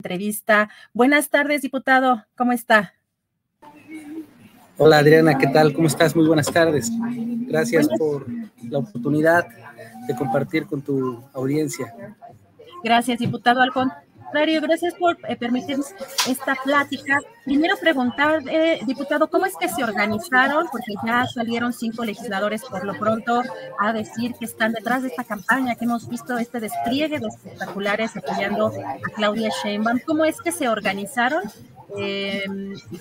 Entrevista. Buenas tardes, diputado. ¿Cómo está? Hola Adriana, ¿qué tal? ¿Cómo estás? Muy buenas tardes. Gracias por la oportunidad de compartir con tu audiencia. Gracias, diputado. Al contrario, gracias por eh, permitirnos esta plática. Primero preguntar, eh, diputado, ¿cómo es que se organizaron? Porque ya salieron cinco legisladores por lo pronto a decir que están detrás de esta campaña, que hemos visto este despliegue de espectaculares apoyando a Claudia Sheinbaum. ¿Cómo es que se organizaron? Eh,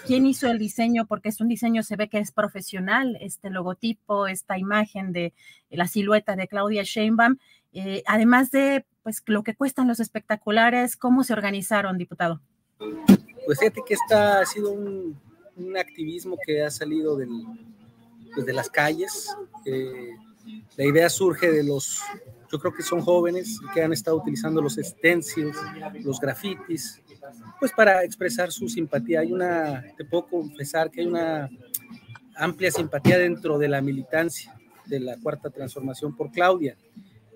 ¿Quién hizo el diseño? Porque es un diseño, se ve que es profesional, este logotipo, esta imagen de la silueta de Claudia Sheinbaum. Eh, además de pues lo que cuestan los espectaculares, ¿cómo se organizaron, diputado? Pues fíjate que esta ha sido un, un activismo que ha salido del, pues de las calles. Eh, la idea surge de los, yo creo que son jóvenes que han estado utilizando los stencils, los grafitis, pues para expresar su simpatía. Hay una, te puedo confesar que hay una amplia simpatía dentro de la militancia de la cuarta transformación por Claudia.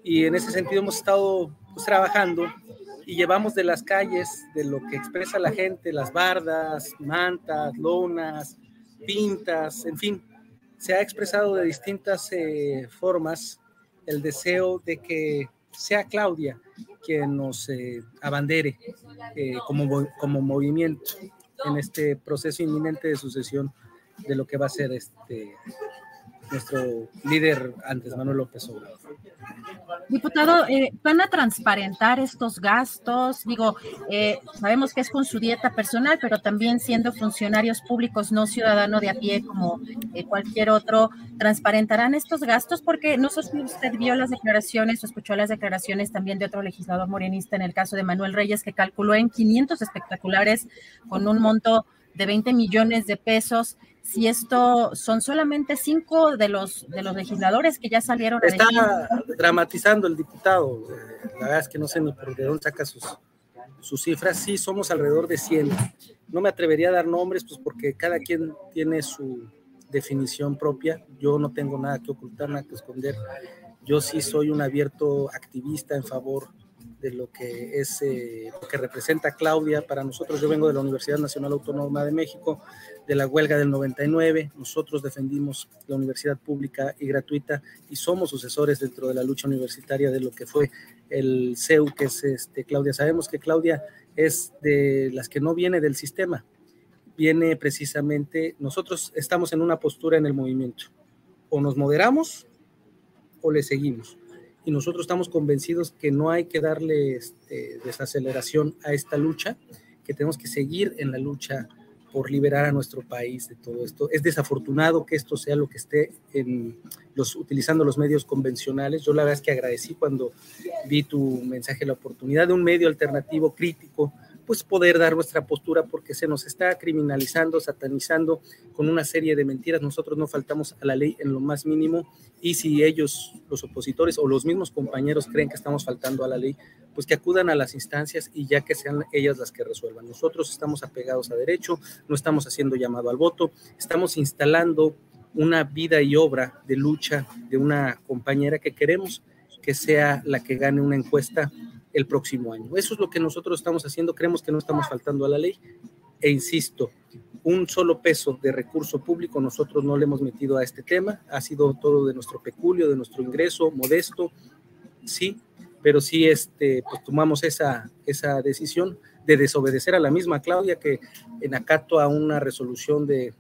Y en ese sentido hemos estado pues, trabajando y llevamos de las calles, de lo que expresa la gente, las bardas, mantas, lonas, pintas, en fin, se ha expresado de distintas eh, formas el deseo de que sea Claudia quien nos eh, abandere eh, como, como movimiento en este proceso inminente de sucesión de lo que va a ser este nuestro líder antes, Manuel López Obrador. Diputado, eh, ¿van a transparentar estos gastos? Digo, eh, sabemos que es con su dieta personal, pero también siendo funcionarios públicos, no ciudadano de a pie como eh, cualquier otro, ¿transparentarán estos gastos? Porque no sé si usted vio las declaraciones o escuchó las declaraciones también de otro legislador morenista en el caso de Manuel Reyes, que calculó en 500 espectaculares con un monto de 20 millones de pesos si esto son solamente cinco de los de los legisladores que ya salieron. Está dramatizando el diputado. eh, La verdad es que no sé ni por de dónde saca sus, sus cifras. Sí, somos alrededor de 100. No me atrevería a dar nombres, pues porque cada quien tiene su definición propia. Yo no tengo nada que ocultar, nada que esconder. Yo sí soy un abierto activista en favor de lo que es eh, lo que representa Claudia para nosotros. Yo vengo de la Universidad Nacional Autónoma de México, de la huelga del 99. Nosotros defendimos la universidad pública y gratuita y somos sucesores dentro de la lucha universitaria de lo que fue el CEU, que es este, Claudia. Sabemos que Claudia es de las que no viene del sistema, viene precisamente, nosotros estamos en una postura en el movimiento, o nos moderamos o le seguimos y nosotros estamos convencidos que no hay que darle este, desaceleración a esta lucha, que tenemos que seguir en la lucha por liberar a nuestro país de todo esto. Es desafortunado que esto sea lo que esté en los, utilizando los medios convencionales. Yo la verdad es que agradecí cuando vi tu mensaje, la oportunidad de un medio alternativo crítico, pues poder dar nuestra postura porque se nos está criminalizando, satanizando con una serie de mentiras. Nosotros no faltamos a la ley en lo más mínimo y si ellos, los opositores o los mismos compañeros creen que estamos faltando a la ley, pues que acudan a las instancias y ya que sean ellas las que resuelvan. Nosotros estamos apegados a derecho, no estamos haciendo llamado al voto, estamos instalando una vida y obra de lucha de una compañera que queremos que sea la que gane una encuesta el próximo año. Eso es lo que nosotros estamos haciendo, creemos que no estamos faltando a la ley, E insisto, un solo peso de recurso público nosotros no le hemos metido a este tema, ha sido todo de nuestro peculio, de nuestro ingreso modesto, sí, pero sí este, pues tomamos esa, esa decisión de desobedecer a la misma Claudia que en acato a una resolución de,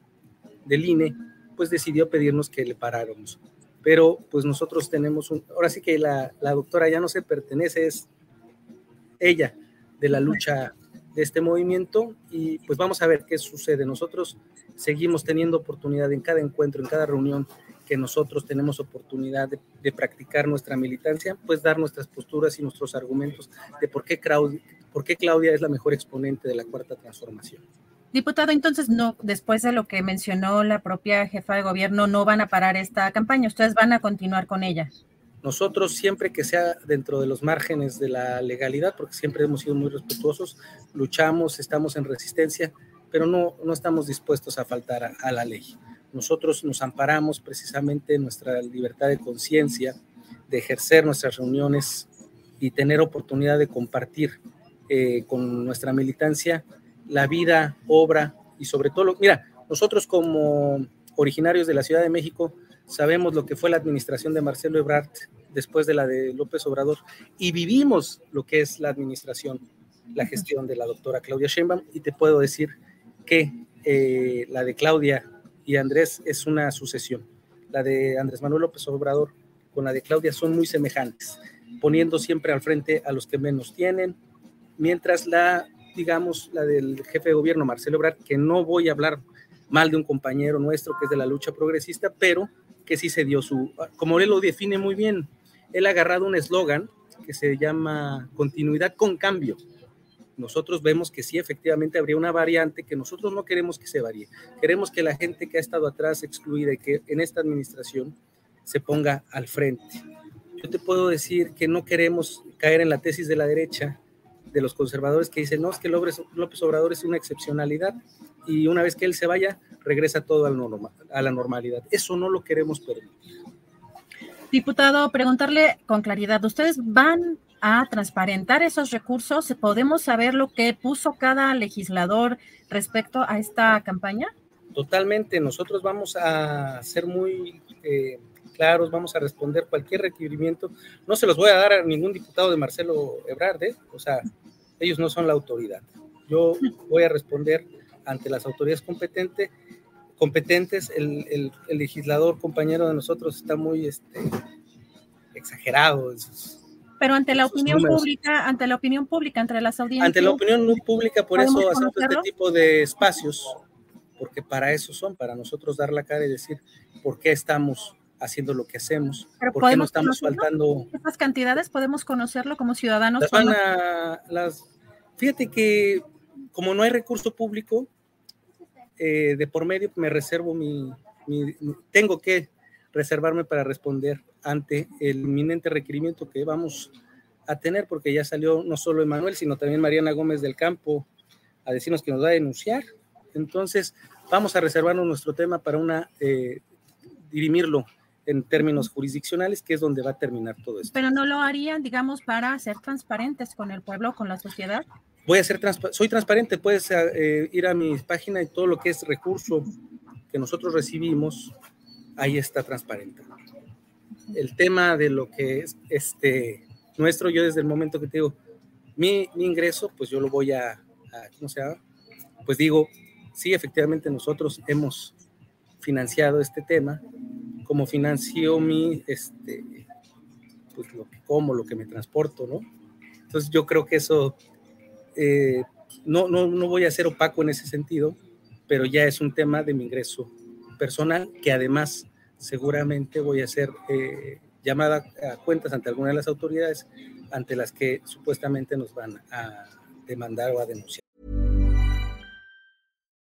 del INE, pues decidió pedirnos que le paráramos. Pero pues nosotros tenemos un, ahora sí que la, la doctora ya no se pertenece, es ella de la lucha de este movimiento y pues vamos a ver qué sucede. Nosotros seguimos teniendo oportunidad en cada encuentro, en cada reunión que nosotros tenemos oportunidad de, practicar nuestra militancia, pues dar nuestras posturas y nuestros argumentos de por qué, Claudia, por qué Claudia es la mejor exponente de la cuarta transformación. Diputado, entonces, no, después de lo que mencionó la propia jefa de gobierno, no van a parar esta campaña, ustedes van a continuar con ella. Nosotros siempre que sea dentro de los márgenes de la legalidad, porque siempre hemos sido muy respetuosos, luchamos, estamos en resistencia, pero no, no estamos dispuestos a faltar a, la ley. Nosotros nos amparamos precisamente en nuestra libertad de conciencia, de ejercer nuestras reuniones y tener oportunidad de compartir eh, con nuestra militancia la vida, obra y sobre todo, mira, nosotros como originarios de la Ciudad de México sabemos lo que fue la administración de Marcelo Ebrard después de la de López Obrador y vivimos lo que es la administración, la gestión de la doctora Claudia Sheinbaum y te puedo decir que eh, la de Claudia y Andrés es una sucesión. La de Andrés Manuel López Obrador con la de Claudia son muy semejantes, poniendo siempre al frente a los que menos tienen, mientras la, digamos, la del jefe de gobierno, Marcelo Ebrard, que no voy a hablar mal de un compañero nuestro que es de la lucha progresista, pero que sí se dio su, como él lo define muy bien, él ha agarrado un eslogan que se llama continuidad con cambio nosotros vemos que sí, efectivamente habría una variante que nosotros no queremos que se varíe. Queremos que la gente que ha estado atrás excluida y que en esta administración se ponga al frente. Yo te puedo decir que no queremos caer en la tesis de la derecha, de los conservadores que dicen, no, es que López Obrador es una excepcionalidad y una vez que él se vaya, regresa todo a la normalidad. Eso no lo queremos permitir. Diputado, preguntarle con claridad, ¿ustedes van a transparentar esos recursos? ¿Podemos saber lo que puso cada legislador respecto a esta campaña? Totalmente, nosotros vamos a ser muy eh, claros, vamos a responder cualquier requerimiento. No se los voy a dar a ningún diputado de Marcelo Ebrard, ¿eh? o sea, ellos no son la autoridad. Yo voy a responder ante las autoridades competentes. competentes. El, legislador compañero de nosotros está muy este, exagerado en sus pero ante la opinión pública, ante la opinión pública, entre las audiencias. Ante la opinión pública, por eso hacemos este tipo de espacios, porque para eso son, para nosotros dar la cara y decir por qué estamos haciendo lo que hacemos, por qué no estamos faltando. ¿Estas cantidades podemos conocerlo como ciudadanos? Las fíjate que como no hay recurso público, eh, de por medio me reservo mi, tengo que reservarme para responder ante el inminente requerimiento que vamos a tener, porque ya salió no solo Emanuel, sino también Mariana Gómez del Campo a decirnos que nos va a denunciar. Entonces, vamos a reservarnos nuestro tema para una, eh, dirimirlo en términos jurisdiccionales, que es donde va a terminar todo esto. Pero no lo harían, digamos, para ser transparentes con el pueblo, con la sociedad. Voy a ser soy transparente, puedes eh, ir a mi página y todo lo que es recurso que nosotros recibimos, ahí está transparente. El tema de lo que es este nuestro, yo desde el momento que te digo, mi, ingreso, pues yo lo voy a, a, ¿cómo se llama? Pues digo, sí, efectivamente nosotros hemos financiado este tema, como financió mi, este, pues lo que como, lo que me transporto, ¿no? Entonces yo creo que eso, eh, no, no, no voy a ser opaco en ese sentido, pero ya es un tema de mi ingreso personal que además seguramente voy a ser eh, llamada a cuentas ante alguna de las autoridades ante las que supuestamente nos van a demandar o a denunciar.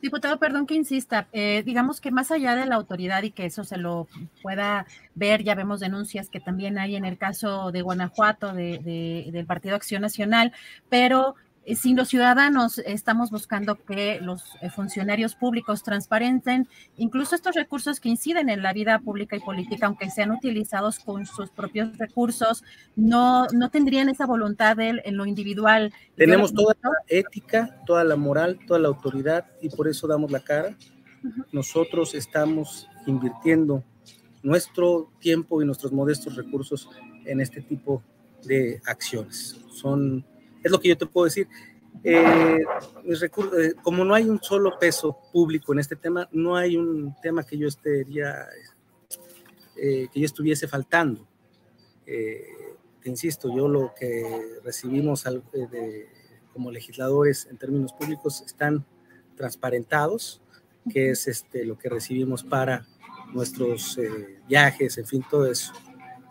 Diputado, perdón que insista, eh, digamos que más allá de la autoridad y que eso se lo pueda ver, ya vemos denuncias que también hay en el caso de Guanajuato de, de- del Partido Acción Nacional, pero eh, si los ciudadanos estamos buscando que los eh, funcionarios públicos transparenten incluso estos recursos que inciden en la vida pública y política, aunque sean utilizados con sus propios recursos, no, no tendrían esa voluntad de, en lo individual. Tenemos toda la ética, toda la moral, toda la autoridad y por eso damos la cara. Nosotros estamos invirtiendo nuestro tiempo y nuestros modestos recursos en este tipo de acciones. Son, es lo que yo te puedo decir. Eh, eh, como no hay un solo peso público en este tema, no hay un tema que yo eh, estuviese faltando. Te insisto, yo lo que recibimos como legisladores en términos públicos están transparentados, que es este, lo que recibimos para nuestros viajes, en fin, todo eso.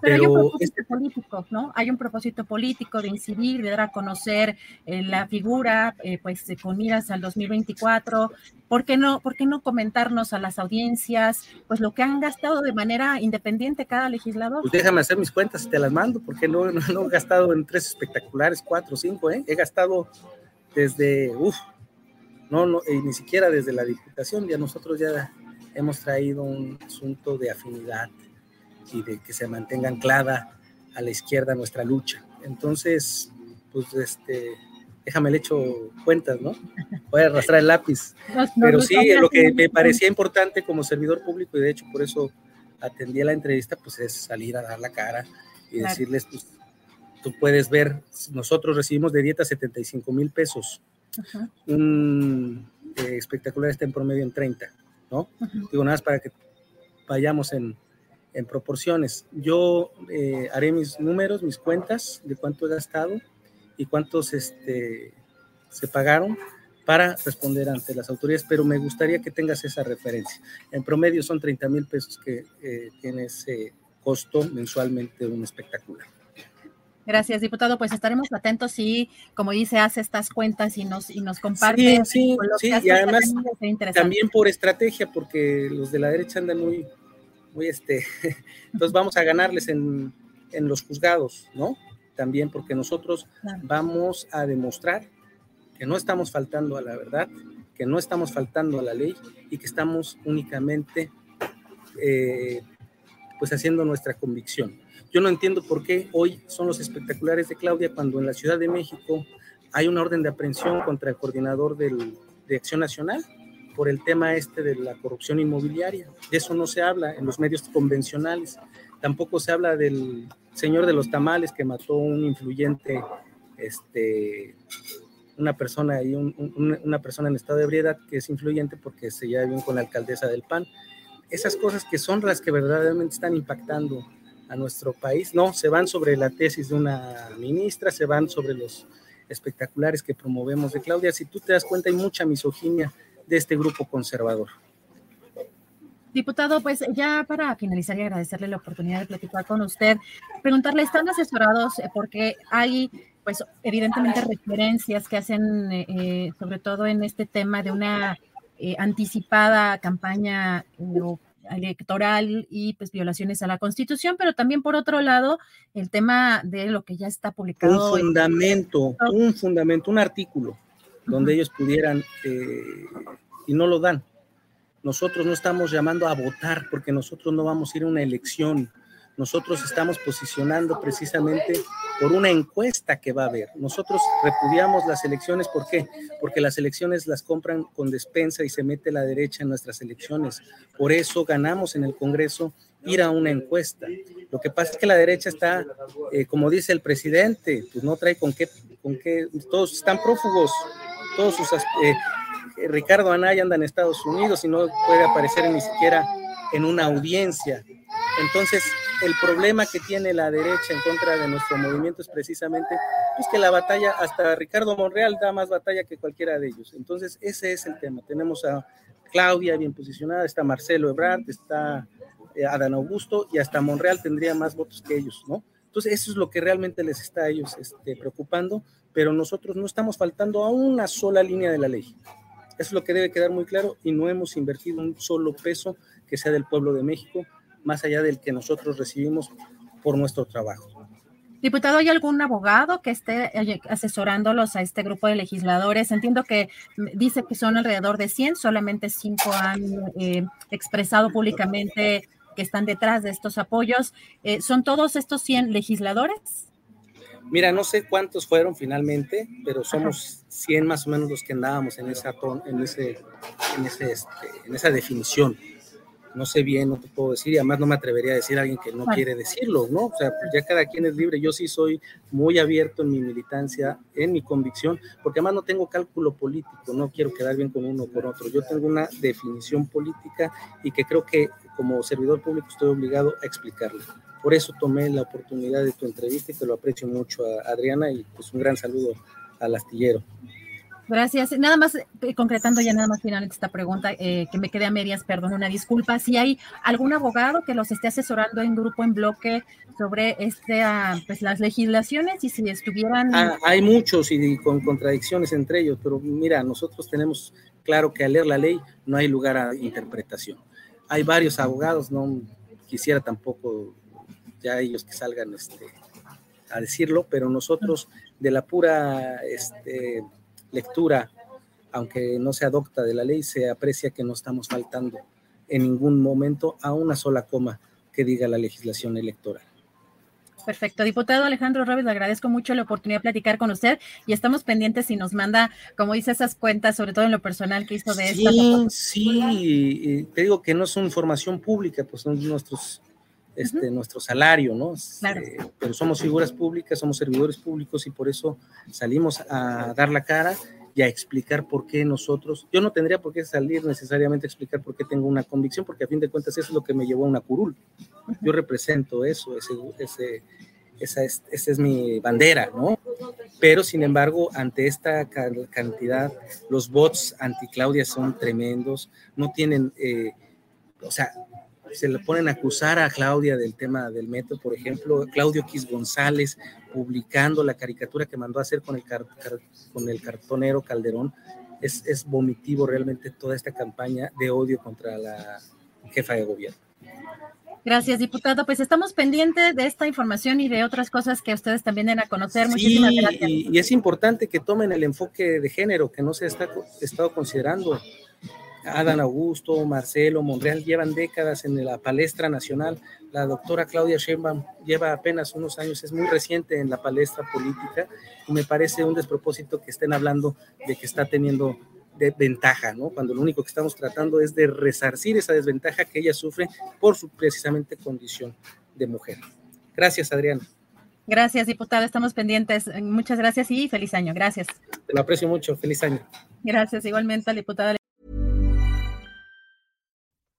Pero, hay un propósito este- político, ¿no? Hay un propósito político de incidir, de dar a conocer eh, la figura, eh, pues eh, con miras al 2024. ¿Por qué, no, ¿Por qué no comentarnos a las audiencias, pues lo que han gastado de manera independiente cada legislador? Pues déjame hacer mis cuentas y te las mando, porque no, no, no he gastado en tres espectaculares, cuatro, cinco, ¿eh? He gastado desde, uff, no, no, y ni siquiera desde la diputación, ya nosotros ya hemos traído un asunto de afinidad y de que se mantenga anclada a la izquierda nuestra lucha. Entonces, pues este, déjame le echo cuentas, ¿no? Voy a arrastrar el lápiz. Nos- Pero sí, lo que me parecía importante como servidor público, y de hecho por eso atendí a la entrevista, pues es salir a dar la cara y Claro. decirles, pues, tú puedes ver, nosotros recibimos de dieta 75 mil pesos, Ajá, un eh, espectacular está en promedio en 30, ¿no? ajá. Digo, nada más para que vayamos en, en proporciones. Yo eh, haré mis números, mis cuentas de cuánto he gastado y cuántos este, se pagaron para responder ante las autoridades, pero me gustaría que tengas esa referencia. En promedio son 30 mil pesos que eh, tiene ese costo mensualmente un espectacular. Gracias, diputado. Pues estaremos atentos y, como dice, hace estas cuentas y nos, y nos comparte. Sí, sí, sí, y además. También por estrategia, porque los de la derecha andan muy, muy este, entonces vamos a ganarles en, en los juzgados, ¿no? También porque nosotros Claro. vamos a demostrar que no estamos faltando a la verdad, que no estamos faltando a la ley y que estamos únicamente eh, pues haciendo nuestra convicción. Yo no entiendo por qué hoy son los espectaculares de Claudia cuando en la Ciudad de México hay una orden de aprehensión contra el coordinador del- de Acción Nacional por el tema este de la corrupción inmobiliaria. De eso no se habla en los medios convencionales. Tampoco se habla del señor de los tamales que mató un influyente, este, una persona y un- un- una persona en estado de ebriedad que es influyente porque se lleva bien con la alcaldesa del PAN. Esas cosas que son las que verdaderamente están impactando a nuestro país, no, se van sobre la tesis de una ministra, se van sobre los espectaculares que promovemos de Claudia. Si tú te das cuenta, hay mucha misoginia de este grupo conservador. Diputado, pues ya para finalizar y agradecerle la oportunidad de platicar con usted, preguntarle, ¿están asesorados? Eh, Porque hay, pues evidentemente referencias que hacen, eh, eh, sobre todo en este tema de una eh, anticipada campaña eh, electoral y pues violaciones a la Constitución, pero también por otro lado el tema de lo que ya está publicado. Un en- fundamento, un fundamento, un artículo donde ellos pudieran, eh, y no lo dan. nosotros no estamos llamando a votar porque nosotros no vamos a ir a una elección. Nosotros estamos posicionando precisamente por una encuesta que va a haber. Nosotros repudiamos las elecciones, ¿por qué? Porque las elecciones las compran con despensa y se mete la derecha en nuestras elecciones. Por eso ganamos en el Congreso ir a una encuesta. Lo que pasa es que la derecha está, eh, como dice el presidente, pues no trae con qué, con qué, todos están prófugos, todos sus, eh, Ricardo Anaya anda en Estados Unidos y no puede aparecer ni siquiera en una audiencia. Entonces, el problema que tiene la derecha en contra de nuestro movimiento es precisamente pues, que la batalla, hasta Ricardo Monreal da más batalla que cualquiera de ellos. Entonces, ese es el tema. Tenemos a Claudia bien posicionada, está Marcelo Ebrard, está eh, Adán Augusto y hasta Monreal tendría más votos que ellos, ¿no? Entonces, eso es lo que realmente les está a ellos este, preocupando, pero nosotros no estamos faltando a una sola línea de la ley. Eso es lo que debe quedar muy claro y no hemos invertido un solo peso que sea del pueblo de México, más allá del que nosotros recibimos por nuestro trabajo. Diputado, ¿hay algún abogado que esté asesorándolos a este grupo de legisladores? Entiendo que dice que son alrededor de 100, solamente 5 han eh, expresado públicamente que están detrás de estos apoyos. Eh, ¿Son todos estos 100 legisladores? Mira, no sé cuántos fueron finalmente, pero somos 100 más o menos los que andábamos en esa, en ese, en, ese, este, en esa definición. No sé bien, no te puedo decir, y además no me atrevería a decir a alguien que no quiere decirlo, ¿no? O sea, pues ya cada quien es libre. Yo sí soy muy abierto en mi militancia, en mi convicción, porque además no tengo cálculo político, no quiero quedar bien con uno o con otro. Yo tengo una definición política y que creo que como servidor público estoy obligado a explicarlo. Por eso tomé la oportunidad de tu entrevista y te lo aprecio mucho, a Adriana, y pues un gran saludo al astillero. Gracias. Nada más, eh, concretando ya nada más finalmente esta pregunta, eh, que me quedé a medias, perdón, una disculpa. Si hay algún abogado que los esté asesorando en grupo, en bloque, sobre este, ah, pues, las legislaciones y si estuvieran... Ah, hay muchos y con contradicciones entre ellos, pero mira, nosotros tenemos claro que al leer la ley no hay lugar a interpretación. Hay varios abogados, no quisiera tampoco ya ellos que salgan este, a decirlo, pero nosotros de la pura este, lectura, aunque no se adopta de la ley, se aprecia que no estamos faltando en ningún momento a una sola coma que diga la legislación electoral. Perfecto. Diputado Alejandro Robles, le agradezco mucho la oportunidad de platicar con usted y estamos pendientes si nos manda, como dice, esas cuentas, sobre todo en lo personal que hizo de esta. Sí, sí, te digo que no son información pública, pues son nuestros este, nuestro salario, ¿no? Eh, pero somos figuras públicas, somos servidores públicos y por eso salimos a dar la cara y a explicar por qué nosotros, yo no tendría por qué salir necesariamente a explicar por qué tengo una convicción, porque a fin de cuentas eso es lo que me llevó a una curul. Yo represento eso, ese, ese, esa, es, esa es mi bandera, ¿no? Pero sin embargo, ante esta cantidad, los bots anti-Claudia son tremendos, no tienen, eh, o sea, se le ponen a acusar a Claudia del tema del metro, por ejemplo, Claudio Quis González publicando la caricatura que mandó a hacer con el, con el cartonero Calderón. Es, es vomitivo realmente toda esta campaña de odio contra la jefa de gobierno. Gracias, diputado. Pues estamos pendientes de esta información y de otras cosas que ustedes también den a conocer. Muchísimas gracias. Y, y, es importante que tomen el enfoque de género que no se está estado considerando. Adán Augusto, Marcelo, Monreal llevan décadas en la palestra nacional. La doctora Claudia Sheinbaum lleva apenas unos años, es muy reciente en la palestra política y me parece un despropósito que estén hablando de que está teniendo de ventaja, ¿no? Cuando lo único que estamos tratando es de resarcir esa desventaja que ella sufre por su precisamente condición de mujer. Gracias, Adriana. Gracias, diputada. Estamos pendientes. Muchas gracias y feliz año. Gracias. Te lo aprecio mucho. Feliz año. Gracias. Igualmente, diputada.